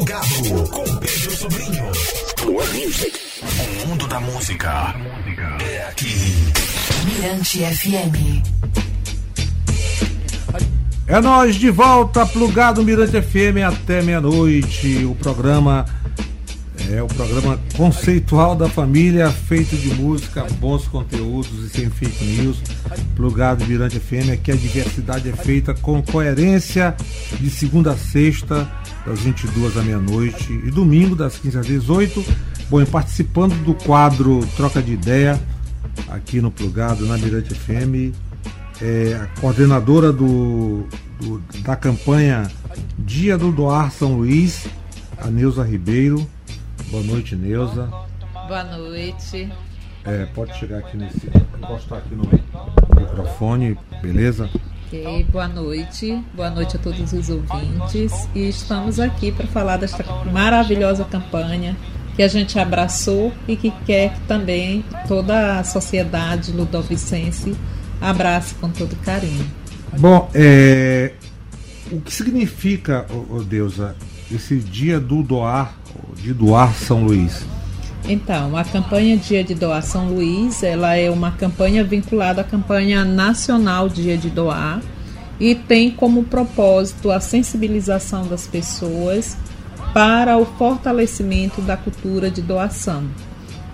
Plugado com Pedro Sobrinho. Plug Music. O mundo da música é aqui. Mirante FM. É nós de volta, plugado Mirante FM até meia-noite. O programa é o programa conceitual da família, feito de música, bons conteúdos e sem fake news. Plugado Mirante FM, aqui a diversidade é feita com coerência de segunda a sexta, das 22 à meia-noite e domingo, das 15 às 18. Bom, e participando do quadro Troca de Ideia, aqui no Plugado, na Mirante FM, é a coordenadora do, do da campanha Dia do Doar São Luís, a Neuza Ribeiro. Boa noite, Neuza. Boa noite. É, pode chegar aqui nesse. Encostar aqui no microfone, beleza? Ok, boa noite. Boa noite a todos os ouvintes. E estamos aqui para falar desta maravilhosa campanha que a gente abraçou e que quer que também toda a sociedade ludovicense abrace com todo carinho. Bom, é, o que significa, oh, oh Deusa, esse dia do doar de doar São Luís? Então, a campanha Dia de Doar São Luís, ela é uma campanha vinculada à campanha nacional Dia de Doar e tem como propósito a sensibilização das pessoas para o fortalecimento da cultura de doação,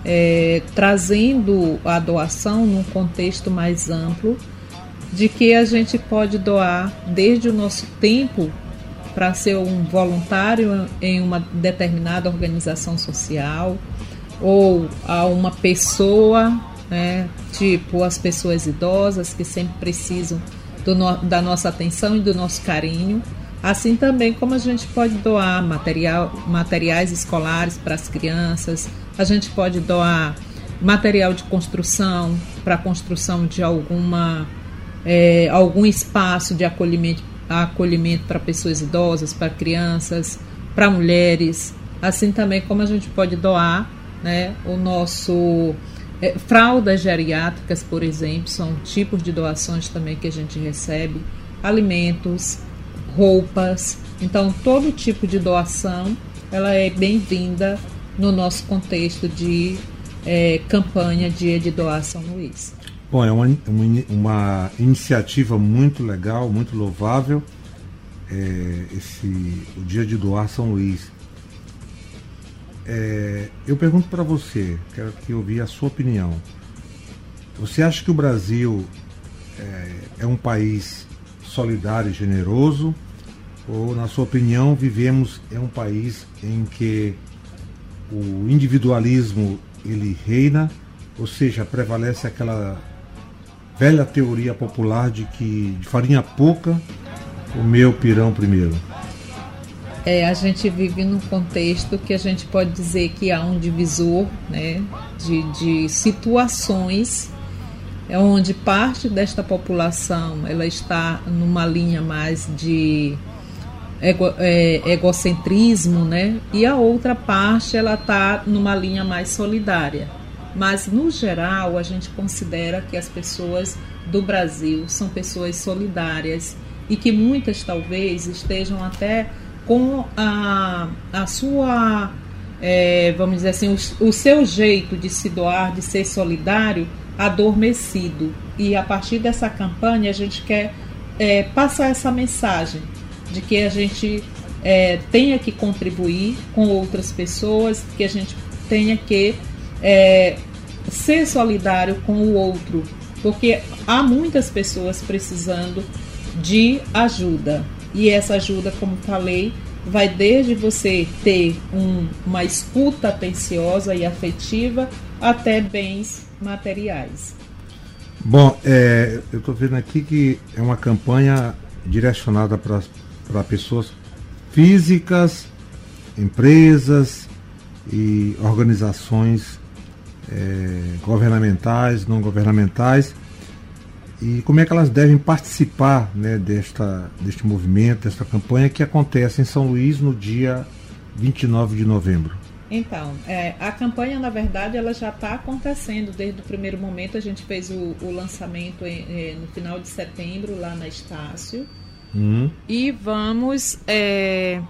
é, trazendo a doação num contexto mais amplo de que a gente pode doar desde o nosso tempo para ser um voluntário em uma determinada organização social ou a uma pessoa, né, tipo as pessoas idosas que sempre precisam no, da nossa atenção e do nosso carinho, assim também como a gente pode doar material, materiais escolares para as crianças, a gente pode doar material de construção para a construção de alguma é, algum espaço de acolhimento acolhimento para pessoas idosas, para crianças, para mulheres, assim também como a gente pode doar né, o nosso é, fraldas geriátricas, por exemplo, são tipos de doações também que a gente recebe, alimentos, roupas. Então, todo tipo de doação ela é bem-vinda no nosso contexto de é, campanha Dia de Doação Luiz. Bom, é uma, uma, uma iniciativa muito legal, muito louvável, é, esse, o dia de doar São Luís. É, eu pergunto para você, quero que ouvir a sua opinião. Você acha que o Brasil é, é um país solidário e generoso? Ou, na sua opinião, vivemos em um país em que o individualismo ele reina, ou seja, prevalece aquela velha teoria popular de que de farinha pouca o meu pirão primeiro. É, a gente vive num contexto que a gente pode dizer que há um divisor né, de, de situações onde parte desta população ela está numa linha mais de ego, é, egocentrismo, né? E a outra parte ela está numa linha mais solidária. Mas, no geral, a gente considera que as pessoas do Brasil são pessoas solidárias e que muitas talvez estejam até com a, a sua, é, vamos dizer assim, o, o seu jeito de se doar, de ser solidário, adormecido. E a partir dessa campanha a gente quer é, passar essa mensagem de que a gente é, tenha que contribuir com outras pessoas, que a gente tenha que é, ser solidário com o outro, porque há muitas pessoas precisando de ajuda. E essa ajuda, como falei, vai desde você ter um, uma escuta atenciosa e afetiva até bens materiais. Bom, é, eu estou vendo aqui que é uma campanha direcionada para pessoas físicas, empresas e organizações é, governamentais, não governamentais, e como é que elas devem participar né, desta, deste movimento, desta campanha que acontece em São Luís no dia 29 de novembro. Então, é, a campanha, na verdade, ela já está acontecendo desde o primeiro momento. A gente fez o, o lançamento em, em, no final de setembro lá na Estácio. Uhum. E vamos é,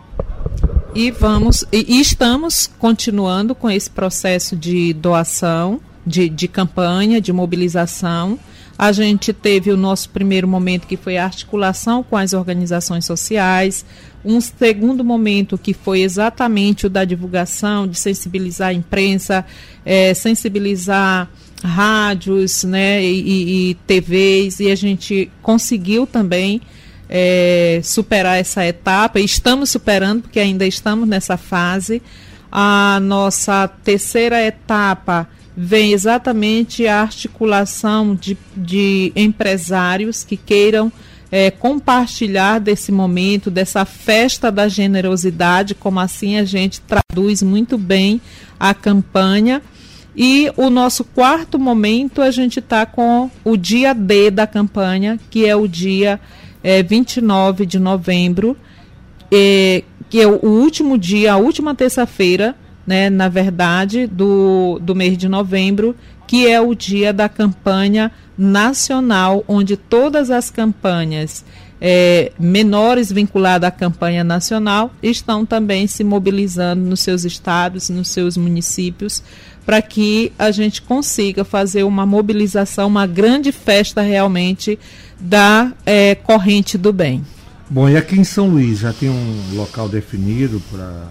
E vamos e, e estamos continuando com esse processo de doação, de, de campanha, de mobilização. A gente teve o nosso primeiro momento que foi a articulação com as organizações sociais, um segundo momento que foi exatamente o da divulgação, de sensibilizar a imprensa, é, sensibilizar rádios né, e, e, TVs, e a gente conseguiu também é, superar essa etapa, estamos superando, porque ainda estamos nessa fase. A nossa terceira etapa vem exatamente a articulação de, de empresários que queiram é, compartilhar desse momento, dessa festa da generosidade, como assim a gente traduz muito bem a campanha. E o nosso quarto momento, a gente está com o dia D da campanha, que é o dia é, 29 de novembro, é, que é o último dia, a última terça-feira, né, na verdade, do, do mês de novembro, que é o dia da campanha nacional, onde todas as campanhas é, menores vinculadas à campanha nacional estão também se mobilizando nos seus estados, nos seus municípios, para que a gente consiga fazer uma mobilização, uma grande festa realmente da é, corrente do bem. Bom, e aqui em São Luís já tem um local definido para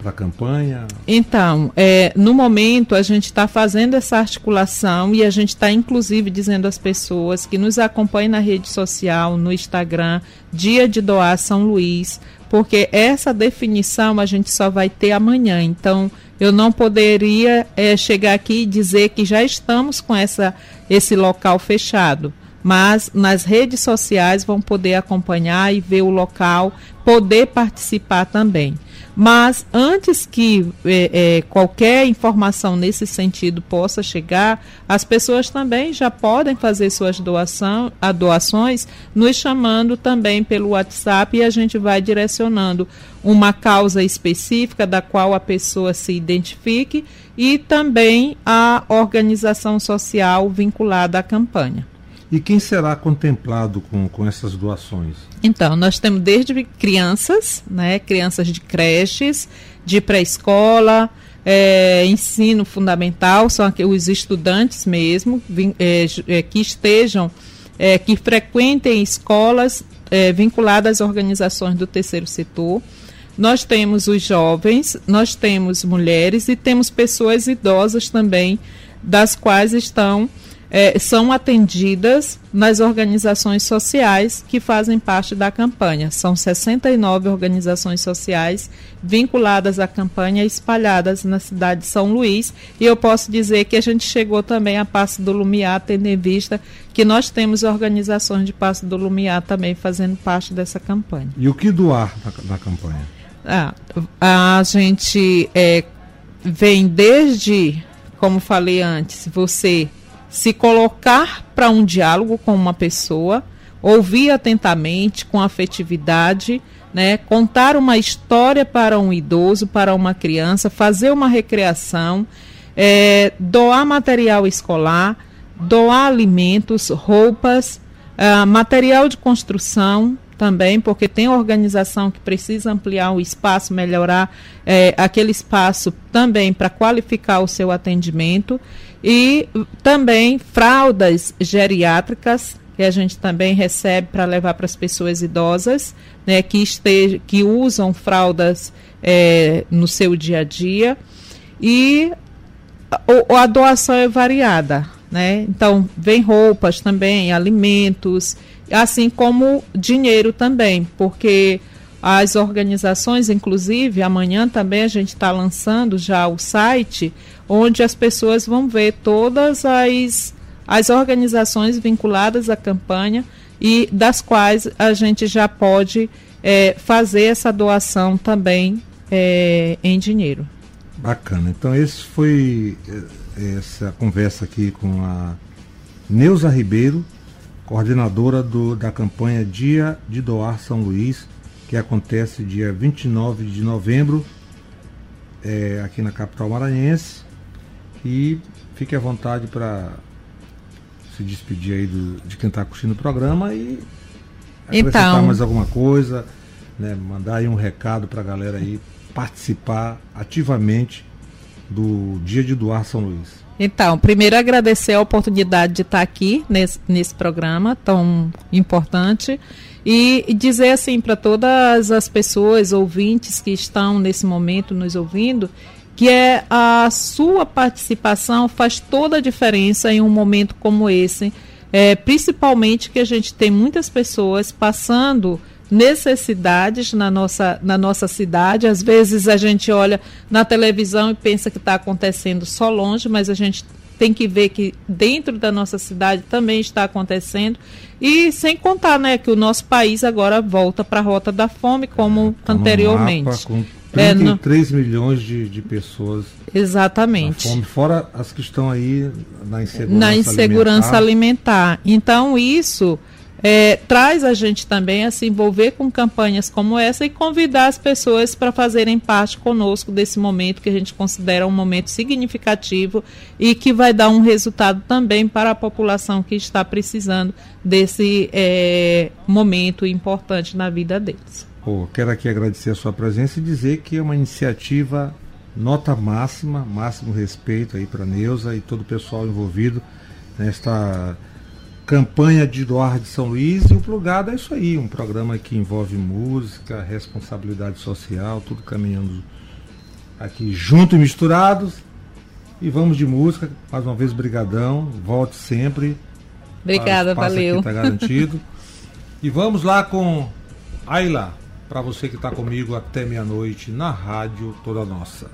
para a campanha? Então, é, no momento a gente está fazendo essa articulação e a gente está inclusive dizendo às pessoas que nos acompanhem na rede social, no Instagram, Dia de Doar São Luís, porque essa definição a gente só vai ter amanhã. Então, eu não poderia é, chegar aqui e dizer que já estamos com essa, esse local fechado mas nas redes sociais vão poder acompanhar e ver o local, poder participar também. Mas antes que é, é, qualquer informação nesse sentido possa chegar, as pessoas também já podem fazer suas doação, doações, nos chamando também pelo WhatsApp e a gente vai direcionando uma causa específica da qual a pessoa se identifique e também a organização social vinculada à campanha. E quem será contemplado com, com essas doações? Então, nós temos desde crianças, né, crianças de creches, de pré-escola, é, ensino fundamental, são os estudantes mesmo, é, é, que estejam, é, que frequentem escolas é, vinculadas às organizações do terceiro setor. Nós temos os jovens, nós temos mulheres e temos pessoas idosas também, das quais estão é, são atendidas nas organizações sociais que fazem parte da campanha. São 69 organizações sociais vinculadas à campanha, espalhadas na cidade de São Luís. E eu posso dizer que a gente chegou também a Passo do Lumiar, tendo em vista que nós temos organizações de Passo do Lumiar também fazendo parte dessa campanha. E o que doar na, na campanha? Ah, a gente é, vem desde, como falei antes, você se colocar para um diálogo com uma pessoa, ouvir atentamente, com afetividade, né, contar uma história para um idoso, para uma criança, fazer uma recreação, é, doar material escolar, doar alimentos, roupas, uh, material de construção também, porque tem organização que precisa ampliar o espaço, melhorar é, aquele espaço também para qualificar o seu atendimento e também fraldas geriátricas que a gente também recebe para levar para as pessoas idosas, né, que, esteja, que usam fraldas é, no seu dia a dia. E a, a doação é variada, né? Então, vem roupas também, alimentos, assim como dinheiro também, porque as organizações, inclusive, amanhã também a gente está lançando já o site onde as pessoas vão ver todas as, as organizações vinculadas à campanha e das quais a gente já pode é, fazer essa doação também é, em dinheiro. Bacana. Então esse foi é, essa conversa aqui com a Neuza Ribeiro, coordenadora do, da campanha Dia de Doar São Luís, que acontece dia 29 de novembro, é, aqui na capital maranhense. E fique à vontade para se despedir aí do, de quem está curtindo o programa e acrescentar então, mais alguma coisa, né, mandar aí um recado para a galera aí participar ativamente do Dia de Doar São Luís? Então, primeiro agradecer a oportunidade de estar aqui nesse, nesse programa tão importante e, dizer assim para todas as pessoas ouvintes que estão nesse momento nos ouvindo que é a sua participação faz toda a diferença em um momento como esse, é, principalmente que a gente tem muitas pessoas passando necessidades na nossa, na nossa cidade. Às vezes a gente olha na televisão e pensa que está acontecendo só longe, mas a gente tem que ver que dentro da nossa cidade também está acontecendo. E sem contar né, que o nosso país agora volta para a rota da fome, como tá anteriormente. Mapa, com 33 é, no... milhões de, de pessoas. Exatamente. Fome, fora as que estão aí na insegurança, na insegurança alimentar. alimentar. Então, isso é, traz a gente também a se envolver com campanhas como essa e convidar as pessoas para fazerem parte conosco desse momento que a gente considera um momento significativo e que vai dar um resultado também para a população que está precisando desse é, momento importante na vida deles. Quero aqui agradecer a sua presença e dizer que é uma iniciativa nota máxima, máximo respeito aí para Neuza e todo o pessoal envolvido nesta campanha de doar de São Luís e o Plugado é isso aí, um programa que envolve música, responsabilidade social, tudo caminhando aqui junto e misturados. E vamos de música, mais uma vez brigadão, volte sempre. Obrigada, valeu. Está garantido. e vamos lá com Ayla, para você que está comigo até meia-noite na rádio toda nossa.